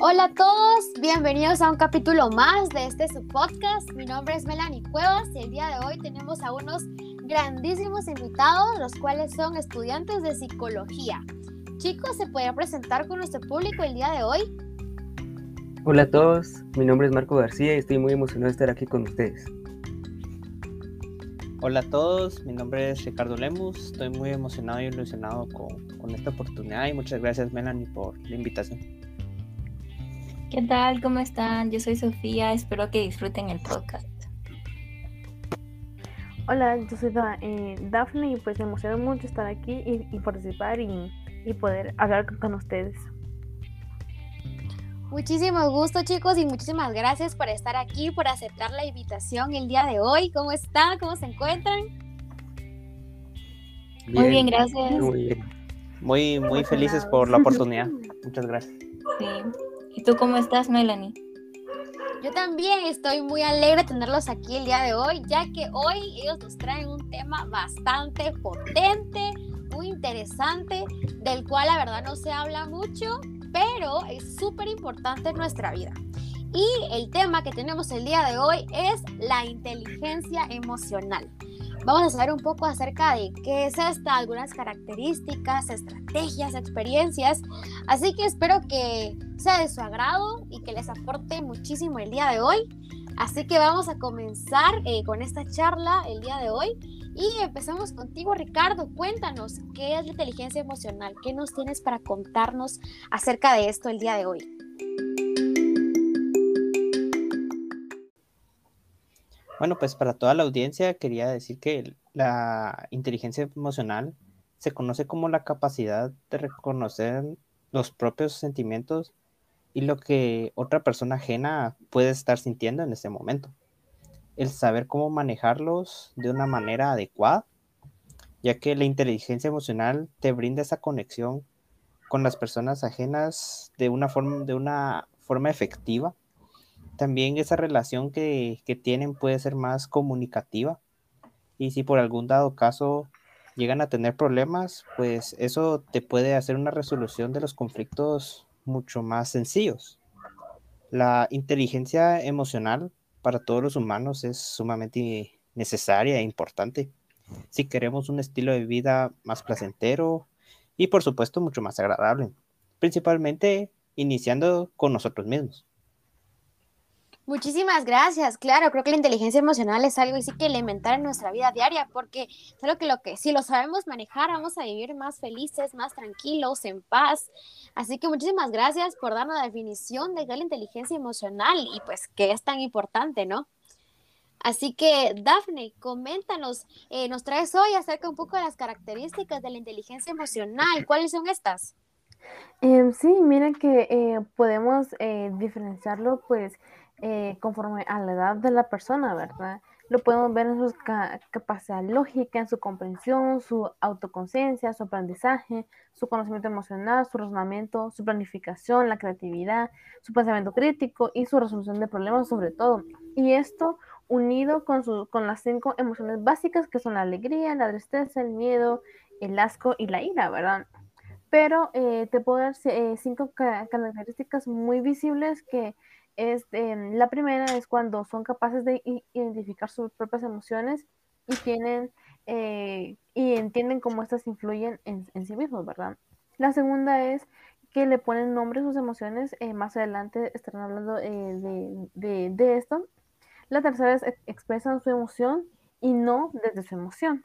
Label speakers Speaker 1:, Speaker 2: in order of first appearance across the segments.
Speaker 1: Hola a todos, bienvenidos a un capítulo más de este su podcast. Mi nombre es Melanie Cuevas y el día de hoy tenemos a unos grandísimos invitados, los cuales son estudiantes de psicología. Chicos, ¿se pueden presentar con nuestro público el día de hoy?
Speaker 2: Hola a todos, mi nombre es Marco García y estoy muy emocionado de estar aquí con ustedes.
Speaker 3: Hola a todos, mi nombre es Ricardo Lemus, estoy muy emocionado y ilusionado con, con esta oportunidad y muchas gracias Melanie por la invitación.
Speaker 4: ¿Qué tal? ¿Cómo están? Yo soy Sofía, espero que disfruten el podcast.
Speaker 5: Hola, yo soy eh, Daphne y pues me emociona mucho estar aquí y, participar y, poder hablar con, ustedes.
Speaker 1: Muchísimo gusto chicos y muchísimas gracias por estar aquí, por aceptar la invitación el día de hoy. ¿Cómo están? ¿Cómo se encuentran?
Speaker 4: muy bien, gracias.
Speaker 3: Muy bien. Muy, muy felices por la oportunidad. Muchas gracias.
Speaker 4: Sí. ¿Y tú cómo estás, Melanie?
Speaker 1: Yo también estoy muy alegre de tenerlos aquí el día de hoy, ya que hoy ellos nos traen un tema bastante potente, muy interesante, del cual la verdad no se habla mucho, pero es súper importante en nuestra vida. Y el tema que tenemos el día de hoy es la inteligencia emocional. Vamos a saber un poco acerca de qué es esta, algunas características, estrategias, experiencias. Así que espero que sea de su agrado y que les aporte muchísimo el día de hoy. Así que vamos a comenzar eh, con esta charla el día de hoy. Y empezamos contigo, Ricardo. Cuéntanos qué es la inteligencia emocional, qué nos tienes para contarnos acerca de esto el día de hoy.
Speaker 3: Bueno, pues para toda la audiencia quería decir que la inteligencia emocional se conoce como la capacidad de reconocer los propios sentimientos y lo que otra persona ajena puede estar sintiendo en ese momento. El saber cómo manejarlos de una manera adecuada, ya que la inteligencia emocional te brinda esa conexión con las personas ajenas de una forma, de una forma efectiva también esa relación que, tienen puede ser más comunicativa. Y si por algún dado caso llegan a tener problemas, pues eso te puede hacer una resolución de los conflictos mucho más sencillos. La inteligencia emocional para todos los humanos es sumamente necesaria e importante si queremos un estilo de vida más placentero y por supuesto mucho más agradable, principalmente iniciando con nosotros mismos.
Speaker 1: Muchísimas gracias. Claro, creo que la inteligencia emocional es algo así que elemental en nuestra vida diaria, porque es algo que, lo que si lo sabemos manejar, vamos a vivir más felices, más tranquilos, en paz. Así que muchísimas gracias por dar una definición de qué es la inteligencia emocional y pues que es tan importante, ¿no? Así que, Dafne, coméntanos, eh, nos traes hoy acerca un poco de las características de la inteligencia emocional. ¿Cuáles son estas?
Speaker 5: Em, sí, miren que eh, podemos eh, diferenciarlo, pues, eh, conforme a la edad de la persona, ¿verdad? Lo podemos ver en su capacidad lógica, en su comprensión, su autoconciencia, su aprendizaje, su conocimiento emocional, su razonamiento, su planificación, la creatividad, su pensamiento crítico y su resolución de problemas sobre todo. Y esto unido con, con las cinco emociones básicas que son la alegría, la tristeza, el miedo, el asco y la ira, ¿verdad? Pero eh, te puedo dar eh, cinco características muy visibles que este, la primera es cuando son capaces de identificar sus propias emociones y tienen eh, y entienden cómo estas influyen en, sí mismos, ¿verdad? La segunda es que le ponen nombre a sus emociones. Eh, más adelante estarán hablando eh, de, esto. La tercera es expresan su emoción y no desde su emoción.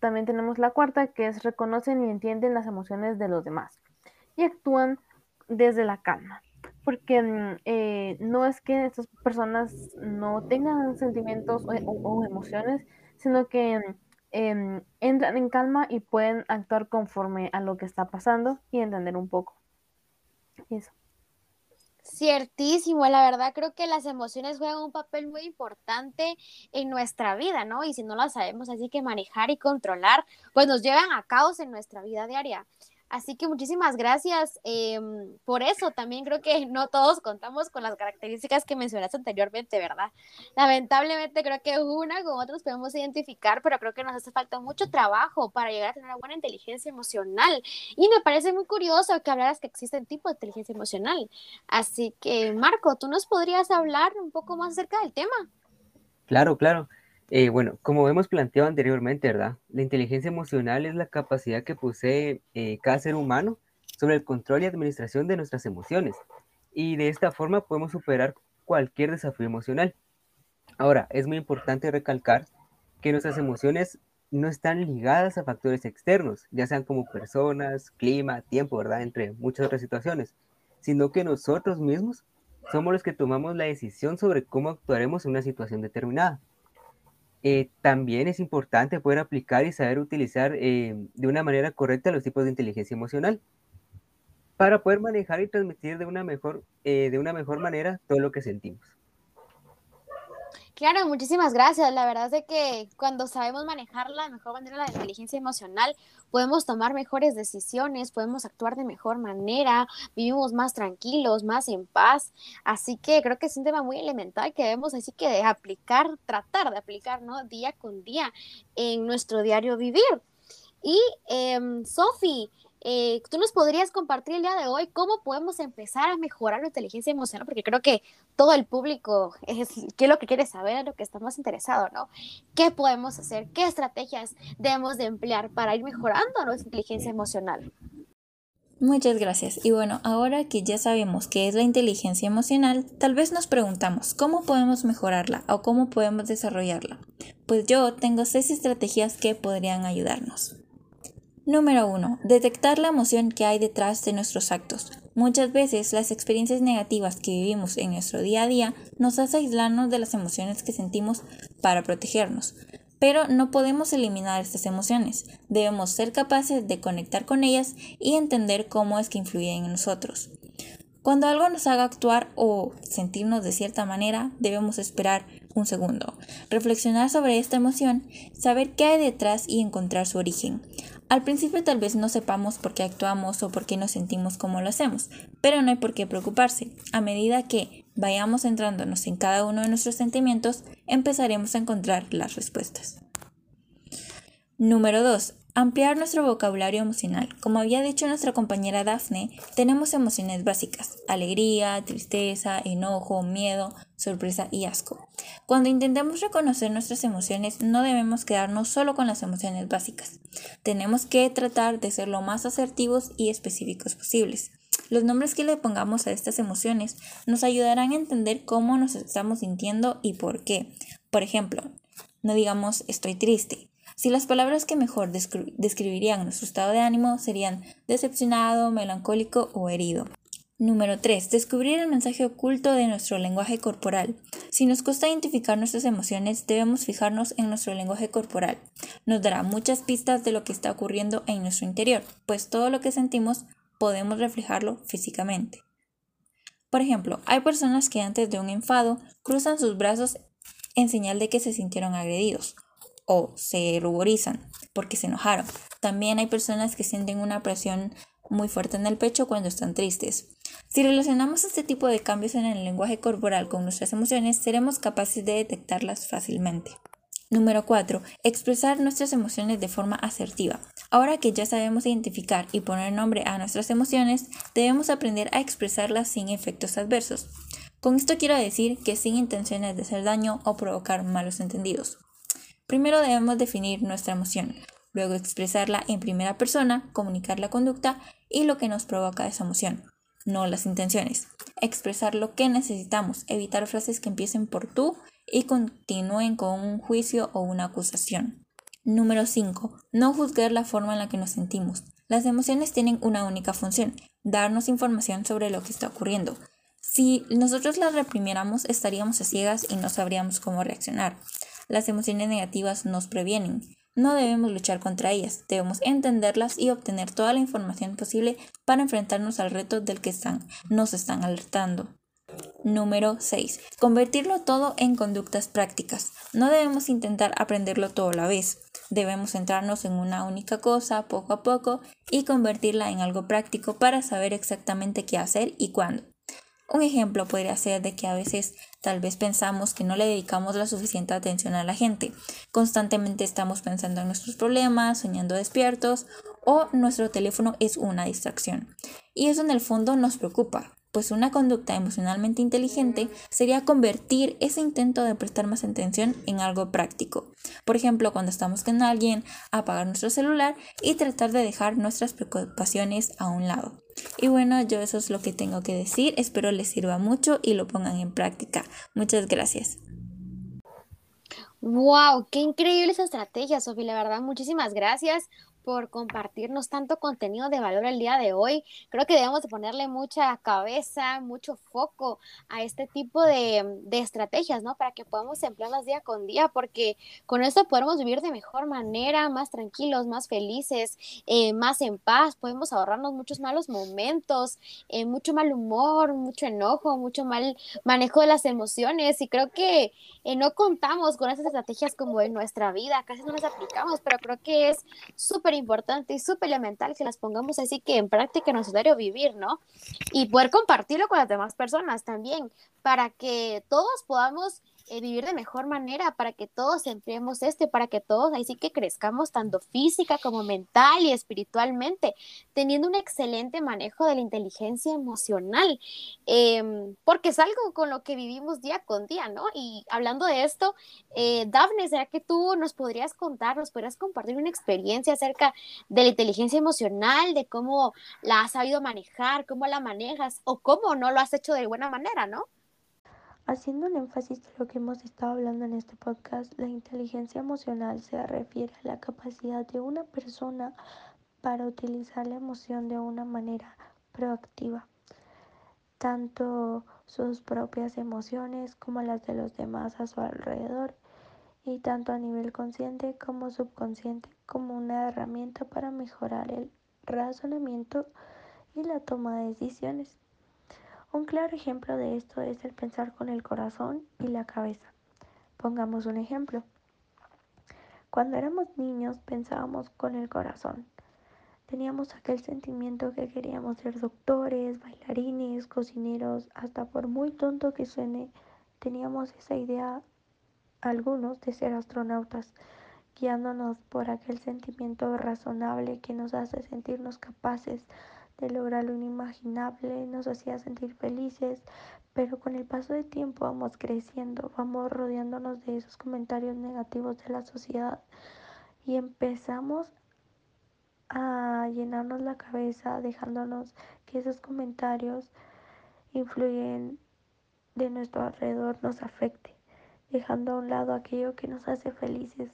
Speaker 5: también tenemos la cuarta, que es reconocen y entienden las emociones de los demás y actúan desde la calma porque mm, eh, no es que estas personas no tengan sentimientos o, emociones, sino que em, entran en calma y pueden actuar conforme a lo que está pasando y entender un poco. Eso.
Speaker 1: Ciertísimo, la verdad creo que las emociones juegan un papel muy importante en nuestra vida, ¿no? Y si no las sabemos así que manejar y controlar, pues nos llevan a caos en nuestra vida diaria. Así que muchísimas gracias em, por eso. También creo que no todos contamos con las características que mencionaste anteriormente, ¿verdad? Lamentablemente creo que una con otras podemos identificar, pero creo que nos hace falta mucho trabajo para llegar a tener una buena inteligencia emocional. Y me parece muy curioso que hablaras que existen tipos de inteligencia emocional. Así que, Marco, ¿tú nos podrías hablar un poco más acerca del tema?
Speaker 2: Claro, claro. Eh, bueno, como hemos planteado anteriormente, ¿verdad? La inteligencia emocional es la capacidad que posee eh, cada ser humano sobre el control y administración de nuestras emociones. Y de esta forma podemos superar cualquier desafío emocional. Ahora, es muy importante recalcar que nuestras emociones no están ligadas a factores externos, ya sean como personas, clima, tiempo, ¿verdad? Entre muchas otras situaciones, sino que nosotros mismos somos los que tomamos la decisión sobre cómo actuaremos en una situación determinada. Eh, también es importante poder aplicar y saber utilizar eh, de una manera correcta los tipos de inteligencia emocional para poder manejar y transmitir de una mejor, eh, de una mejor manera todo lo que sentimos.
Speaker 1: Claro, muchísimas gracias. La verdad es que cuando sabemos manejarla de mejor manera, la inteligencia emocional, podemos tomar mejores decisiones, podemos actuar de mejor manera, vivimos más tranquilos, más en paz. Así que creo que es un tema muy elemental que debemos así que de aplicar, tratar de aplicar, ¿no? Día con día en nuestro diario vivir. Y eh, Sofi, eh, ¿Tú nos podrías compartir el día de hoy cómo podemos empezar a mejorar la inteligencia emocional? Porque creo que todo el público es, qué es lo que quiere saber, lo que está más interesado, ¿no? ¿Qué podemos hacer? ¿Qué estrategias debemos de emplear para ir mejorando nuestra inteligencia emocional?
Speaker 4: Muchas gracias. Y bueno, ahora que ya sabemos qué es la inteligencia emocional, tal vez nos preguntamos cómo podemos mejorarla o cómo podemos desarrollarla. Pues yo tengo seis estrategias que podrían ayudarnos. Número 1. Detectar la emoción que hay detrás de nuestros actos. Muchas veces las experiencias negativas que vivimos en nuestro día a día nos hacen aislarnos de las emociones que sentimos para protegernos. Pero no podemos eliminar estas emociones, debemos ser capaces de conectar con ellas y entender cómo es que influyen en nosotros. Cuando algo nos haga actuar o sentirnos de cierta manera, debemos esperar un segundo, reflexionar sobre esta emoción, saber qué hay detrás y encontrar su origen. Al principio tal vez no sepamos por qué actuamos o por qué nos sentimos como lo hacemos, pero no hay por qué preocuparse. A medida que vayamos entrándonos en cada uno de nuestros sentimientos, empezaremos a encontrar las respuestas. Número 2. Ampliar nuestro vocabulario emocional. Como había dicho nuestra compañera Daphne, tenemos emociones básicas, alegría, tristeza, enojo, miedo, sorpresa y asco. Cuando intentemos reconocer nuestras emociones, no debemos quedarnos solo con las emociones básicas. Tenemos que tratar de ser lo más asertivos y específicos posibles. Los nombres que le pongamos a estas emociones nos ayudarán a entender cómo nos estamos sintiendo y por qué. Por ejemplo, no digamos estoy triste, si las palabras que mejor describirían nuestro estado de ánimo serían decepcionado, melancólico o herido. Número 3. Descubrir el mensaje oculto de nuestro lenguaje corporal. Si nos cuesta identificar nuestras emociones, debemos fijarnos en nuestro lenguaje corporal. Nos dará muchas pistas de lo que está ocurriendo en nuestro interior, pues todo lo que sentimos podemos reflejarlo físicamente. Por ejemplo, hay personas que antes de un enfado cruzan sus brazos en señal de que se sintieron agredidos, o se ruborizan porque se enojaron. También hay personas que sienten una presión muy fuerte en el pecho cuando están tristes. Si relacionamos este tipo de cambios en el lenguaje corporal con nuestras emociones, seremos capaces de detectarlas fácilmente. Número 4. Expresar nuestras emociones de forma asertiva. Ahora que ya sabemos identificar y poner nombre a nuestras emociones, debemos aprender a expresarlas sin efectos adversos. Con esto quiero decir que sin intenciones de hacer daño o provocar malos entendidos. Primero debemos definir nuestra emoción, luego expresarla en primera persona, comunicar la conducta y lo que nos provoca esa emoción, no las intenciones. Expresar lo que necesitamos, evitar frases que empiecen por tú y continúen con un juicio o una acusación. Número 5. No juzgar la forma en la que nos sentimos. Las emociones tienen una única función, darnos información sobre lo que está ocurriendo. Si nosotros las reprimiéramos, estaríamos a ciegas y no sabríamos cómo reaccionar. Las emociones negativas nos previenen. No debemos luchar contra ellas, debemos entenderlas y obtener toda la información posible para enfrentarnos al reto del que están, nos están alertando. Número 6. Convertirlo todo en conductas prácticas. No debemos intentar aprenderlo todo a la vez. Debemos centrarnos en una única cosa poco a poco y convertirla en algo práctico para saber exactamente qué hacer y cuándo. Un ejemplo podría ser de que a veces tal vez pensamos que no le dedicamos la suficiente atención a la gente. Constantemente estamos pensando en nuestros problemas, soñando despiertos o nuestro teléfono es una distracción. Y eso en el fondo nos preocupa, pues una conducta emocionalmente inteligente sería convertir ese intento de prestar más atención en algo práctico. Por ejemplo, cuando estamos con alguien, apagar nuestro celular y tratar de dejar nuestras preocupaciones a un lado. Y bueno, yo eso es lo que tengo que decir. Espero les sirva mucho y lo pongan en práctica. Muchas gracias.
Speaker 1: Wow, qué increíble esa estrategia, Sofía. La verdad, muchísimas gracias por compartirnos tanto contenido de valor el día de hoy. Creo que debemos de ponerle mucha cabeza, mucho foco a este tipo de, estrategias, ¿no? Para que podamos emplearlas día con día, porque con esto podemos vivir de mejor manera, más tranquilos, más felices, eh, más en paz, podemos ahorrarnos muchos malos momentos, eh, mucho mal humor, mucho enojo, mucho mal manejo de las emociones y creo que eh, no contamos con esas estrategias como en nuestra vida, casi no las aplicamos, pero creo que es súper importante y súper elemental que las pongamos así que en práctica en nuestro diario vivir, ¿no? Y poder compartirlo con las demás personas también, para que todos podamos eh, vivir de mejor manera, para que todos empleemos este, para que todos ahí sí que crezcamos tanto física como mental y espiritualmente, teniendo un excelente manejo de la inteligencia emocional, em, porque es algo con lo que vivimos día con día, ¿no? Y hablando de esto, eh, Dafne, ¿será que tú nos podrías contar, nos podrías compartir una experiencia acerca de la inteligencia emocional, de cómo la has sabido manejar, cómo la manejas o cómo no lo has hecho de buena manera, ¿no?
Speaker 6: Haciendo un énfasis de lo que hemos estado hablando en este podcast, la inteligencia emocional se refiere a la capacidad de una persona para utilizar la emoción de una manera proactiva, tanto sus propias emociones como las de los demás a su alrededor, y tanto a nivel consciente como subconsciente como una herramienta para mejorar el razonamiento y la toma de decisiones. Un claro ejemplo de esto es el pensar con el corazón y la cabeza. Pongamos un ejemplo. Cuando éramos niños pensábamos con el corazón. Teníamos aquel sentimiento que queríamos ser doctores, bailarines, cocineros, hasta por muy tonto que suene, teníamos esa idea algunos de ser astronautas, guiándonos por aquel sentimiento razonable que nos hace sentirnos capaces de lograr lo inimaginable, nos hacía sentir felices, pero con el paso del tiempo vamos creciendo, vamos rodeándonos de esos comentarios negativos de la sociedad y empezamos a llenarnos la cabeza dejándonos que esos comentarios influyen de nuestro alrededor, nos afecte, dejando a un lado aquello que nos hace felices.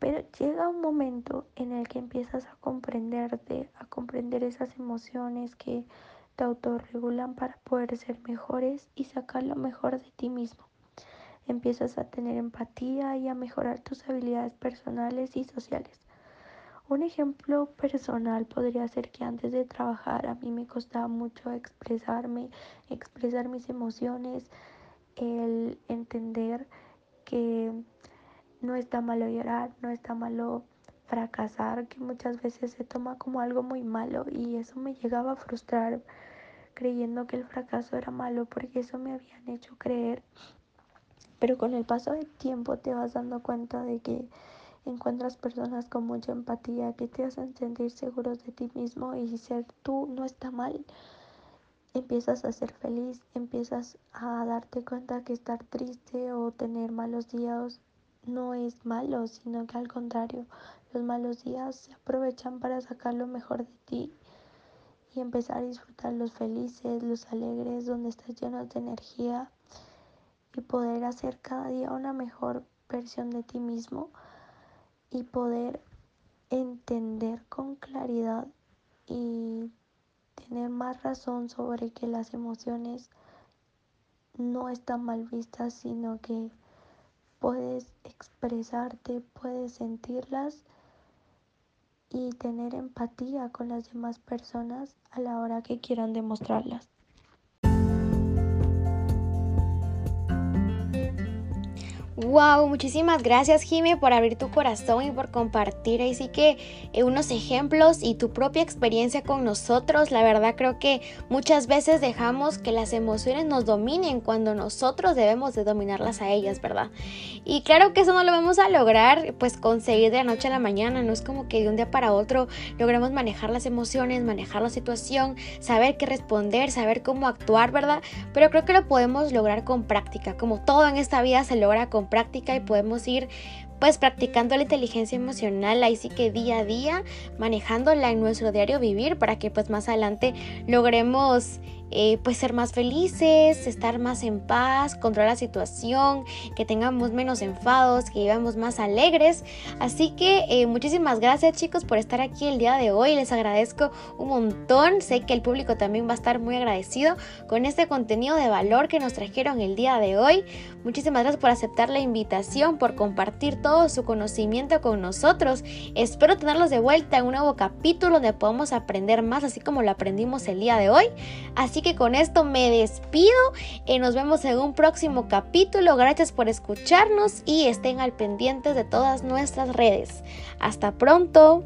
Speaker 6: Pero llega un momento en el que empiezas a comprenderte, a comprender esas emociones que te autorregulan para poder ser mejores y sacar lo mejor de ti mismo. Empiezas a tener empatía y a mejorar tus habilidades personales y sociales. Un ejemplo personal podría ser que antes de trabajar a mí me costaba mucho expresarme, expresar mis emociones, el entender que no está malo llorar, no está malo fracasar, que muchas veces se toma como algo muy malo y eso me llegaba a frustrar creyendo que el fracaso era malo porque eso me habían hecho creer. Pero con el paso del tiempo te vas dando cuenta de que encuentras personas con mucha empatía que te hacen sentir seguros de ti mismo y ser tú no está mal. Empiezas a ser feliz, empiezas a darte cuenta que estar triste o tener malos días no es malo, sino que al contrario, los malos días se aprovechan para sacar lo mejor de ti y empezar a disfrutar los felices, los alegres, donde estás lleno de energía y poder hacer cada día una mejor versión de ti mismo y poder entender con claridad y tener más razón sobre que las emociones no están mal vistas, sino que puedes expresarte, puedes sentirlas y tener empatía con las demás personas a la hora que quieran demostrarlas.
Speaker 1: Wow, muchísimas gracias Jime por abrir tu corazón y por compartir ahí sí que eh, unos ejemplos y tu propia experiencia con nosotros. La verdad creo que muchas veces dejamos que las emociones nos dominen cuando nosotros debemos de dominarlas a ellas, ¿verdad? Y claro que eso no lo vamos a lograr pues conseguir de la noche a la mañana, no es como que de un día para otro logremos manejar las emociones, manejar la situación, saber qué responder, saber cómo actuar, ¿verdad? Pero creo que lo podemos lograr con práctica, como todo en esta vida se logra con práctica y podemos ir pues practicando la inteligencia emocional ahí sí que día a día manejándola en nuestro diario vivir para que pues más adelante logremos eh, pues ser más felices, estar más en paz, controlar la situación, que tengamos menos enfados, que vivamos más alegres. Así que eh, muchísimas gracias chicos por estar aquí el día de hoy. Les agradezco un montón. Sé que el público también va a estar muy agradecido con este contenido de valor que nos trajeron el día de hoy. Muchísimas gracias por aceptar la invitación, por compartir todo su conocimiento con nosotros. Espero tenerlos de vuelta en un nuevo capítulo donde podamos aprender más así como lo aprendimos el día de hoy. Así que con esto me despido y nos vemos en un próximo capítulo. Gracias por escucharnos y estén al pendiente de todas nuestras redes. Hasta pronto.